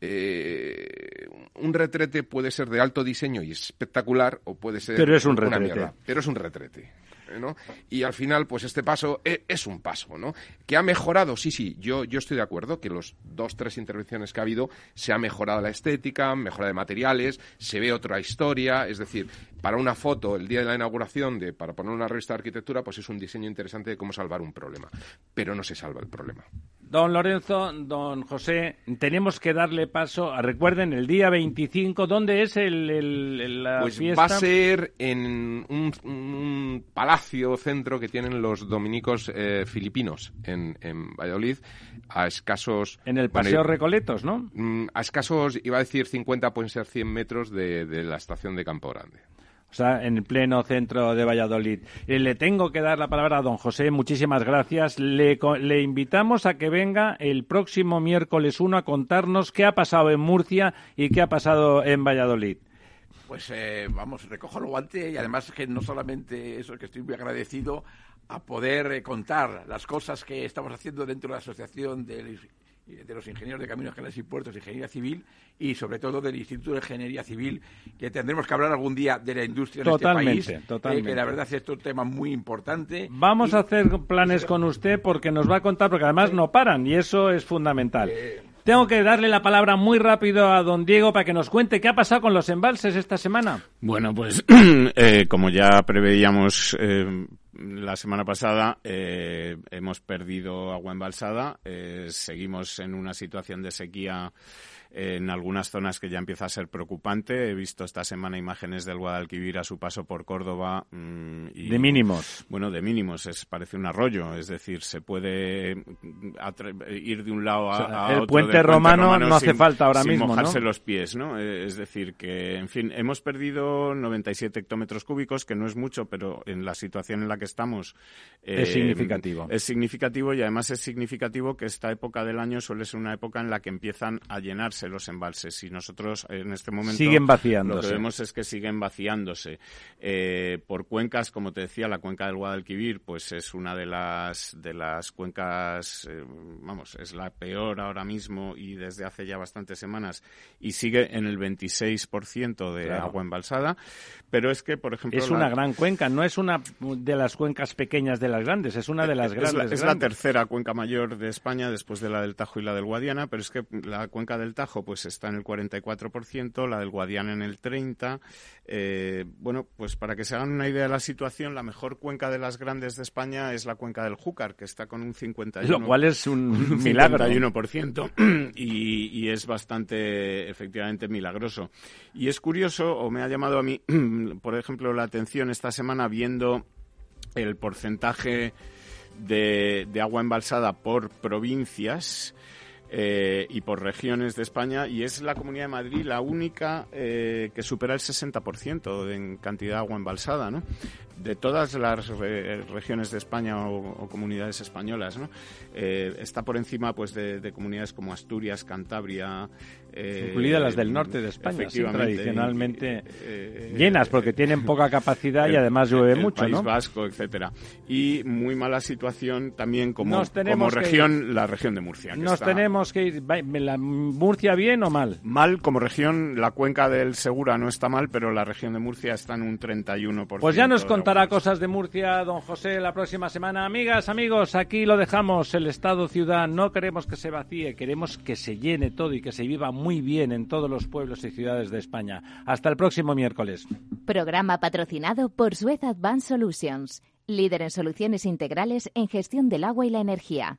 eh, un retrete puede ser de alto diseño y espectacular o puede ser pero es un una mierda. Pero es un retrete. Y al final, pues este paso e, es, un paso, ¿no? Que ha mejorado, sí, sí, yo, yo estoy de acuerdo que los dos, tres intervenciones que ha habido se ha mejorado la estética, mejora de materiales, se ve otra historia, es decir, para una foto el día de la inauguración, de, para poner una revista de arquitectura, pues es un diseño interesante de cómo salvar un problema, pero no se salva el problema. Don Lorenzo, don José, tenemos que darle paso. A, recuerden, el día 25, ¿dónde es el, el, la pues fiesta? va a ser en un, palacio centro que tienen los dominicos eh, filipinos en, en, Valladolid, a escasos... En el Paseo Recoletos, ¿no? Mm, a escasos, iba a decir 50, pueden ser 100 metros de, de la estación de Campo Grande en el pleno centro de Valladolid. Eh, le tengo que dar la palabra a don José, muchísimas gracias. Le, le, invitamos a que venga el próximo miércoles 1 a contarnos qué ha pasado en Murcia y qué ha pasado en Valladolid. Pues eh, vamos, recojo el guante y además que no solamente eso, que estoy muy agradecido a poder eh, contar las cosas que estamos haciendo dentro de la Asociación del de los ingenieros de caminos, canales y puertos, ingeniería civil y sobre todo del Instituto de Ingeniería Civil, que tendremos que hablar algún día de la industria en este país, totalmente. Eh, que la verdad es un tema muy importante. Vamos a hacer planes con usted porque nos va a contar, porque además no paran y eso es fundamental. Eh, Tengo que darle la palabra muy rápido a don Diego para que nos cuente qué ha pasado con los embalses esta semana. Bueno, pues eh, como ya preveíamos eh, la semana pasada, eh, hemos perdido agua embalsada. seguimos en una situación de sequía en algunas zonas que ya empieza a ser preocupante. He visto esta semana imágenes del Guadalquivir a su paso por Córdoba. Mm, y, de mínimos. Bueno, de mínimos. Es, parece un arroyo. Es decir, se puede ir de un lado a, el Puente romano, no hace falta ahora sin mismo. mojarse los pies, ¿no? Eh, es decir, que, en fin, hemos perdido 97 hectómetros cúbicos, que no es mucho, pero en la situación en la que estamos. es eh, significativo. Es significativo y además es significativo que esta época del año suele ser una época en la que empiezan a llenarse los embalses. Y nosotros en este momento siguen vaciándose. lo que vemos es que siguen vaciándose. Eh, por cuencas como te decía la cuenca del Guadalquivir pues es una de las de las cuencas eh, vamos es la peor ahora mismo y desde hace ya bastantes semanas y sigue en el 26% de agua embalsada. Pero es que por ejemplo es una gran cuenca no es una de las cuencas pequeñas de las grandes es una de las grandes es la tercera cuenca mayor de España después de la del Tajo y la del Guadiana pero es que la cuenca del Tajo pues está en el 44%, la del Guadiana en el 30%. Eh, bueno, pues para que se hagan una idea de la situación, la mejor cuenca de las grandes de España es la cuenca del Júcar, que está con un 51%. Lo cual es un milagro. y, y es bastante, efectivamente, milagroso. Y es curioso, o me ha llamado a mí, por ejemplo, la atención esta semana viendo el porcentaje de, de agua embalsada por provincias eh, y por regiones de España y es la Comunidad de Madrid la única eh, que supera el 60% en cantidad de agua embalsada, ¿no? De todas las regiones de España o, comunidades españolas, ¿no? Eh, está por encima pues de, comunidades como Asturias, Cantabria, eh, incluidas las del norte de España, tradicionalmente llenas porque tienen poca capacidad y además llueve mucho, País Vasco, etcétera. Y muy mala situación también como, como región, la región de Murcia. nos tenemos que ¿La Murcia bien o mal? Mal como región, la cuenca del Segura no está mal, pero la región de Murcia está en un 31%. Pues ya nos contará cosas de Murcia, don José, la próxima semana. Amigas, amigos, aquí lo dejamos. El Estado-ciudad no queremos que se vacíe, queremos que se llene todo y que se viva muy bien en todos los pueblos y ciudades de España. Hasta el próximo miércoles. Programa patrocinado por Suez Advanced Solutions, líder en soluciones integrales en gestión del agua y la energía.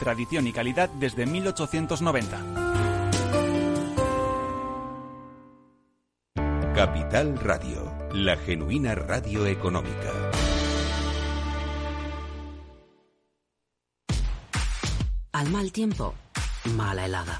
tradición y calidad desde 1890. Capital Radio, la genuina radio económica. Al mal tiempo, mala helada.